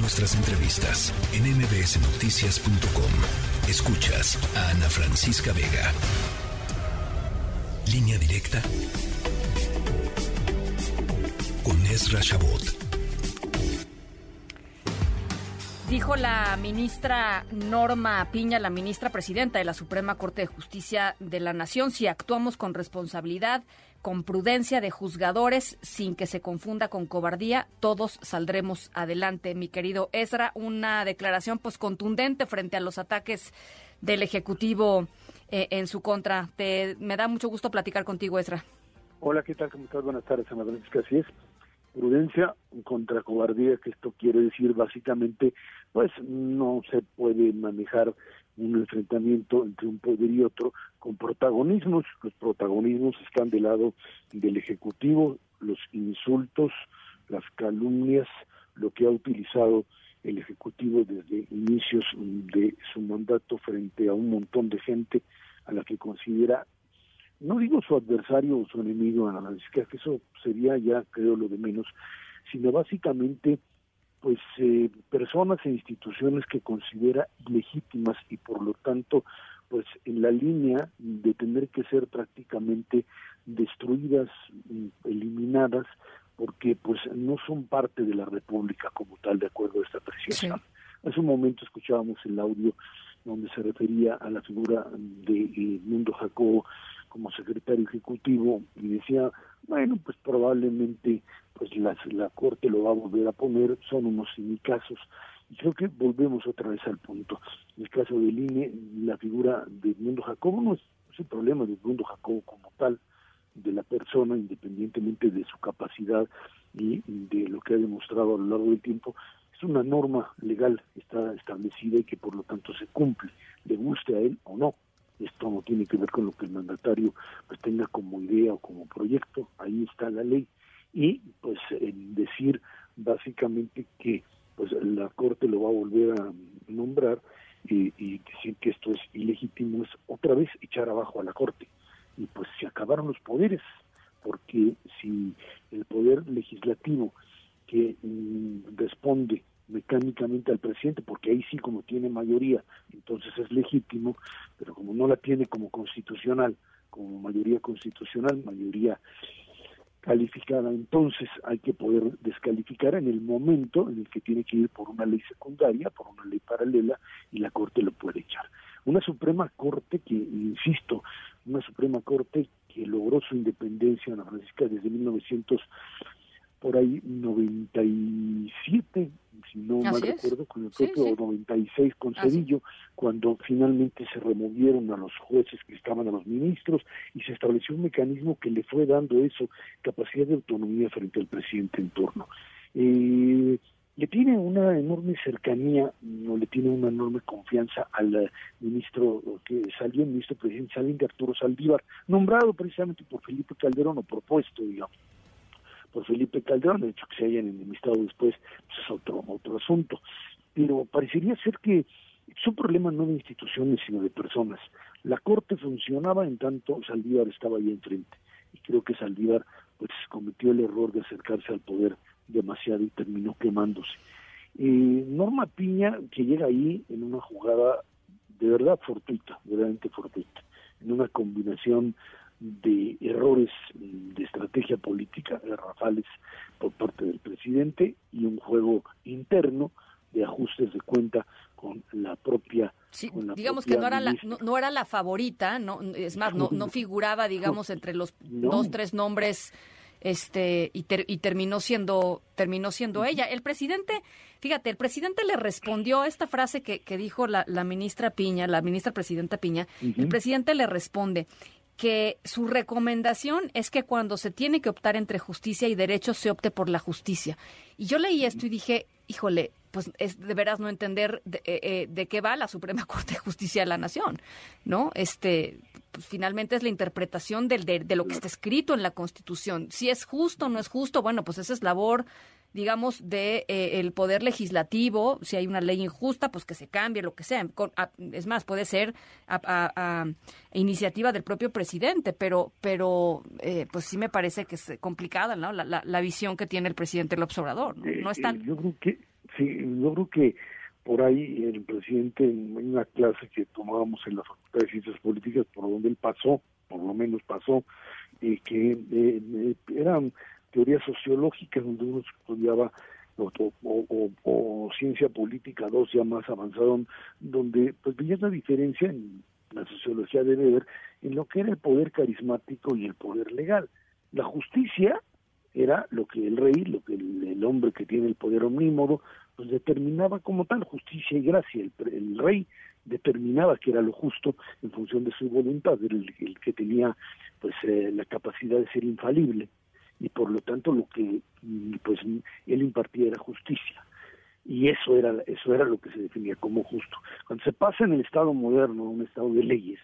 Nuestras entrevistas en mbsnoticias.com. Escuchas a Ana Francisca Vega. Línea directa con Ezra Shabot. Dijo la ministra Norma Piña, la ministra presidenta de la Suprema Corte de Justicia de la Nación, si actuamos con responsabilidad, con prudencia de juzgadores, sin que se confunda con cobardía, todos saldremos adelante. Mi querido Ezra, una declaración pues contundente frente a los ataques del Ejecutivo eh, en su contra. Te, me da mucho gusto platicar contigo, Ezra. Hola, ¿qué tal? ¿Cómo? Buenas tardes, Ana Francisca. Así es. Prudencia contra cobardía, que esto quiere decir básicamente, pues no se puede manejar un enfrentamiento entre un poder y otro con protagonismos. Los protagonismos están del lado del Ejecutivo, los insultos, las calumnias, lo que ha utilizado el Ejecutivo desde inicios de su mandato frente a un montón de gente a la que considera, no digo su adversario o su enemigo, Ana que eso sería ya creo lo de menos, sino básicamente pues eh, personas e instituciones que considera legítimas y por lo tanto pues en la línea de tener que ser prácticamente destruidas, eliminadas, porque pues no son parte de la República como tal, de acuerdo a esta apreciación. Hace un momento escuchábamos el audio donde se refería a la figura de eh, Mundo Jacobo como secretario ejecutivo y decía, bueno, pues probablemente pues la, la Corte lo va a volver a poner, son unos casos Y creo que volvemos otra vez al punto. En el caso del INE, la figura de Mundo Jacobo no es, el problema de Mundo Jacobo como tal, de la persona, independientemente de su capacidad y de lo que ha demostrado a lo largo del tiempo, es una norma legal, está establecida y que por lo tanto se cumple, le guste a él o no. Esto no tiene que ver con lo que el mandatario pues tenga como idea o como proyecto, ahí está la ley. Y pues en decir básicamente que pues la corte lo va a volver a nombrar y, y, decir que esto es ilegítimo es otra vez echar abajo a la corte. Y pues se acabaron los poderes porque si el poder legislativo que mm, responde mecánicamente al presidente, porque ahí sí como tiene mayoría, entonces es legítimo, pero como no la tiene como constitucional, como mayoría constitucional, mayoría calificada, entonces hay que poder descalificar en el momento en el que tiene que ir por una ley secundaria, por una ley paralela, y la Corte lo puede echar. Una Suprema Corte que, insisto, una Suprema Corte que logró su independencia, Ana Francisca, desde 1900 por ahí 97, mal recuerdo, con el propio 96 con Cedillo, cuando finalmente se removieron a los jueces que estaban a los ministros y se estableció un mecanismo que le fue dando eso, capacidad de autonomía frente al presidente en turno. Eh, le tiene una enorme cercanía, no le tiene una enorme confianza al ministro que salió, el ministro de Arturo Saldívar, nombrado precisamente por Felipe Calderón o propuesto, digamos por Felipe Calderón, de hecho que se hayan enemistado después pues es otro, otro asunto. Pero parecería ser que es un problema no de instituciones, sino de personas. La Corte funcionaba en tanto Saldívar estaba ahí enfrente. Y creo que Saldívar pues cometió el error de acercarse al poder demasiado y terminó quemándose. Eh, Norma Piña, que llega ahí en una jugada de verdad fortuita, verdaderamente fortuita, en una combinación de errores de estrategia política garrafales por parte del presidente y un juego interno de ajustes de cuenta con la propia digamos que no era la no, era la favorita no es más no no figuraba digamos entre los dos tres nombres este y, y terminó siendo terminó siendo ella. El presidente fíjate el presidente le respondió a esta frase que, que dijo la, la, ministra Piña la ministra presidenta Piña el presidente le responde que su recomendación es que cuando se tiene que optar entre justicia y derecho se opte por la justicia. Y yo leí esto y dije, híjole, pues es de veras no entender de, eh, eh, qué va la Suprema Corte de Justicia de la Nación, ¿no? Este, pues finalmente es la interpretación del, de, de, lo que está escrito en la Constitución. Si es justo o no es justo, bueno, pues esa es labor digamos, de eh, el poder legislativo, si hay una ley injusta, pues que se cambie, lo que sea. es más, puede ser a, iniciativa del propio presidente, pero, pero eh, pues sí me parece que es complicada ¿no? la, la, visión que tiene el presidente López Obrador. ¿no? Eh, no es tan... yo creo que Sí, yo creo que por ahí el presidente, en una clase que tomábamos en la Facultad de Ciencias Políticas, por donde él pasó, por lo menos pasó, eh, que eh, eh, eran teorías sociológicas donde uno estudiaba o, ciencia política dos ya más avanzado, donde pues veía la diferencia en la sociología debe ver en lo que era el poder carismático y el poder legal. La justicia era lo que el rey, lo que el, hombre que tiene el poder omnímodo, pues determinaba como tal justicia y gracia. El, rey determinaba que era lo justo en función de su voluntad, era el, que tenía pues eh, la capacidad de ser infalible y por lo tanto lo que pues él impartía era justicia. Y eso era eso era lo que se definía como justo. Cuando se pasa en el estado moderno un estado de leyes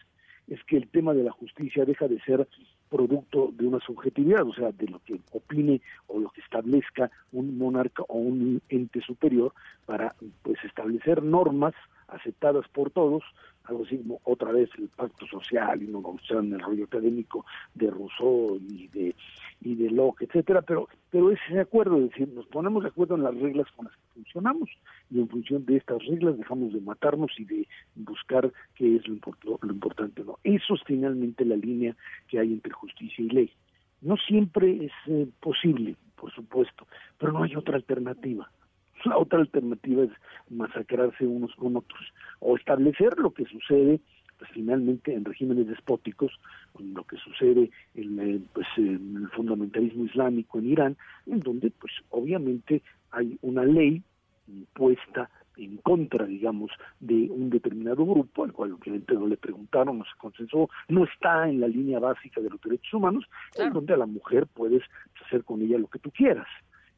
es que el tema de la justicia deja de ser producto de una subjetividad, o sea, de lo que opine o lo que establezca un monarca o un ente superior para pues establecer normas aceptadas por todos, algo así como otra vez el pacto social y no en el rollo académico de Rousseau y de y de Locke, etcétera, pero pero ese acuerdo, es decir, nos ponemos de acuerdo en las reglas con las que funcionamos y en función de estas reglas dejamos de matarnos y de buscar qué es lo, lo importante no. Eso es finalmente la línea que hay entre justicia y ley. No siempre es eh, posible, por supuesto, pero no hay otra alternativa. La otra alternativa es masacrarse unos con otros o establecer lo que sucede pues finalmente en regímenes despóticos, lo que sucede en, el, pues, en el fundamentalismo islámico en Irán, en donde pues obviamente hay una ley impuesta en contra, digamos, de un determinado grupo, al cual obviamente no le preguntaron, no se consensó, no está en la línea básica de los derechos humanos, en donde a la mujer puedes hacer con ella lo que tú quieras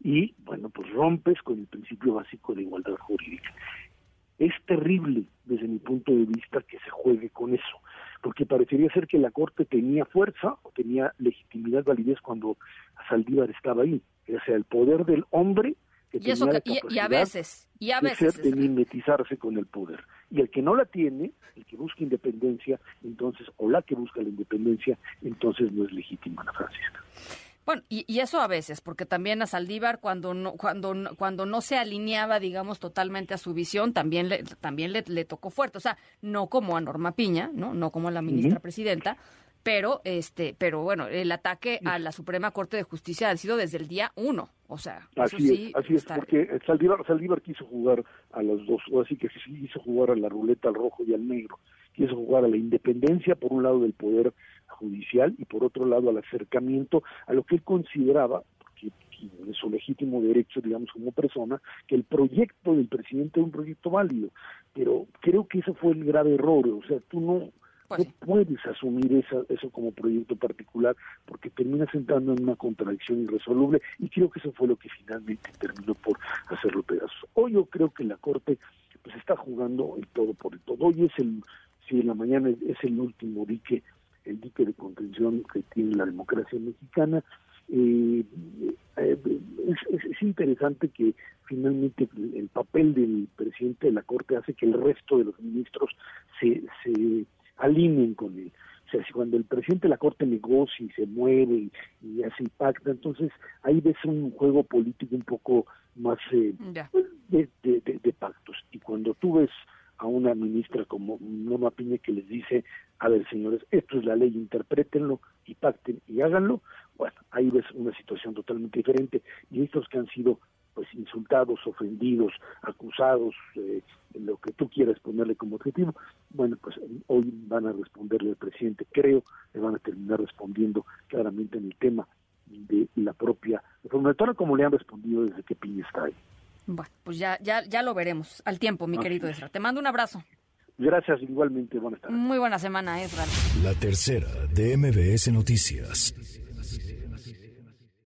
y bueno, pues rompes con el principio básico de igualdad jurídica. Es terrible desde mi punto de vista que se juegue con eso, porque parecería ser que la Corte tenía fuerza o tenía legitimidad, validez cuando Saldívar estaba ahí, o sea, el poder del hombre que y, eso y, a veces, y a veces de, mimetizarse con el poder. Y el que no la tiene, el que busca independencia, entonces, o la que busca la independencia, entonces no es legítima la Francisca. Bueno, y, eso a veces, porque también a Saldívar cuando no, cuando, cuando no se alineaba, digamos, totalmente a su visión, también le, también le, tocó fuerte. O sea, no como a Norma Piña, ¿no? No como a la ministra presidenta, pero este, pero bueno, el ataque a la Suprema Corte de Justicia ha sido desde el día uno. O sea, así sí es, así es, porque Saldívar, Saldívar quiso jugar a los dos, o así que sí quiso jugar a la ruleta al rojo y al negro, quiso jugar a la independencia por un lado del poder judicial y por otro lado al acercamiento a lo que él consideraba que es su legítimo derecho, digamos, como persona, que el proyecto del presidente es un proyecto válido. Pero creo que eso fue el grave error. O sea, tú no, pues puedes asumir esa, eso como proyecto particular porque terminas entrando en una contradicción irresoluble y creo que eso fue lo que finalmente terminó por hacerlo pedazos. Hoy yo creo que la Corte pues está jugando el todo por el todo. Hoy es el, si en la mañana es el último dique el dique de contención que tiene la democracia mexicana. Eh, eh, es, interesante que finalmente el papel del presidente de la Corte hace que el resto de los ministros se, se alineen con él. O sea, si cuando el presidente de la Corte negocia y se mueve y, hace impacto, entonces ahí ves un juego político un poco más eh, de, de, pactos. Y cuando tú ves a una ministra como Norma Piña que les dice, a ver señores, esto es la ley, interprétenlo y pacten y háganlo, bueno, ahí ves una situación totalmente diferente y estos que han sido pues insultados, ofendidos, acusados, eh, lo que tú quieras ponerle como objetivo, bueno, pues hoy van a responderle al presidente, creo que van a terminar respondiendo claramente en el tema de la propia reforma como le han respondido desde que Piña está ahí. Bueno, pues ya, ya, ya lo veremos al tiempo, mi querido Ezra. Te mando un abrazo. Gracias, igualmente. Buenas tardes. Muy buena semana, Ezra. La tercera de MBS Noticias.